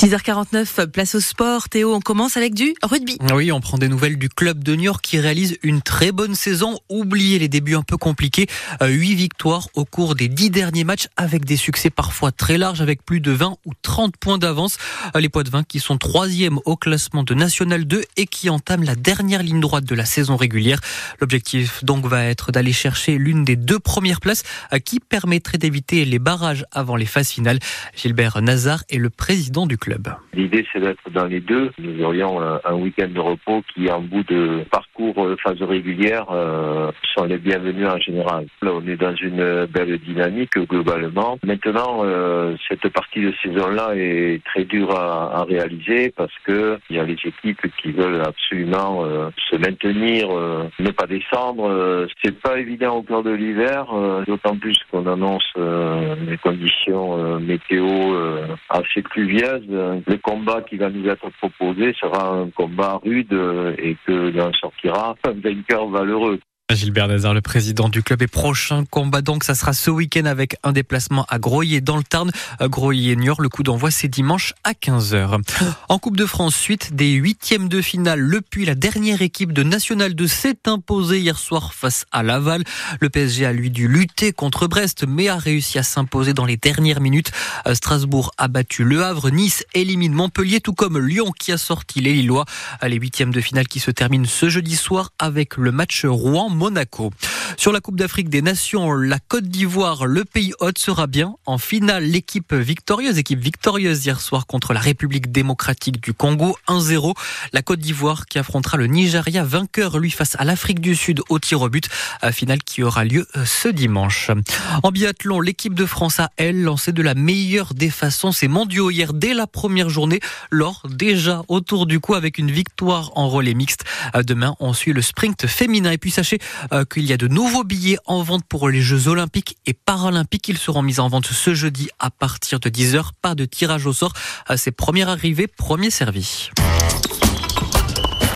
6h49, place au sport. Théo, on commence avec du rugby. Oui, on prend des nouvelles du club de York qui réalise une très bonne saison. Oubliez les débuts un peu compliqués. Euh, huit victoires au cours des dix derniers matchs avec des succès parfois très larges avec plus de 20 ou 30 points d'avance. Euh, les Poitvins qui sont troisième au classement de National 2 et qui entament la dernière ligne droite de la saison régulière. L'objectif donc va être d'aller chercher l'une des deux premières places euh, qui permettrait d'éviter les barrages avant les phases finales. Gilbert Nazar est le président du club. L'idée, c'est d'être dans les deux. Nous aurions un, week-end de repos qui, en bout de parcours de phase régulière, euh, sont les bienvenus en général. Là, on est dans une belle dynamique globalement. Maintenant, euh, cette partie de saison-là est très dure à, réaliser parce que il y a les équipes qui veulent absolument euh, se maintenir, ne pas descendre. c'est pas évident au cœur de l'hiver, d'autant plus qu'on annonce des conditions météo assez pluvieuses le combat qui va nous être proposé sera un combat rude et que en sortira un vainqueur valeureux. Gilbert Nazar, le président du club, et prochain combat donc, ça sera ce week-end avec un déplacement à Groyer dans le Tarn. groyer niort le coup d'envoi c'est dimanche à 15h. En Coupe de France, suite des huitièmes de finale, le Puy, la dernière équipe de National 2 s'est imposée hier soir face à Laval. Le PSG a lui dû lutter contre Brest, mais a réussi à s'imposer dans les dernières minutes. Strasbourg a battu Le Havre, Nice élimine Montpellier, tout comme Lyon qui a sorti les Lillois. Les huitièmes de finale qui se terminent ce jeudi soir avec le match Rouen Monaco. Sur la Coupe d'Afrique des Nations, la Côte d'Ivoire, le pays hôte sera bien en finale. L'équipe victorieuse, équipe victorieuse hier soir contre la République démocratique du Congo, 1-0. La Côte d'Ivoire qui affrontera le Nigeria, vainqueur lui face à l'Afrique du Sud au tir au but, finale qui aura lieu euh, ce dimanche. En biathlon, l'équipe de France a elle lancé de la meilleure des façons ses mondiaux hier dès la première journée, lors déjà autour du coup avec une victoire en relais mixte. Euh, demain, on suit le sprint féminin et puis sachez euh, qu'il y a de nouveaux billets en vente pour les Jeux Olympiques et Paralympiques. Ils seront mis en vente ce jeudi à partir de 10h. Pas de tirage au sort. Euh, c'est première arrivée, premier servi.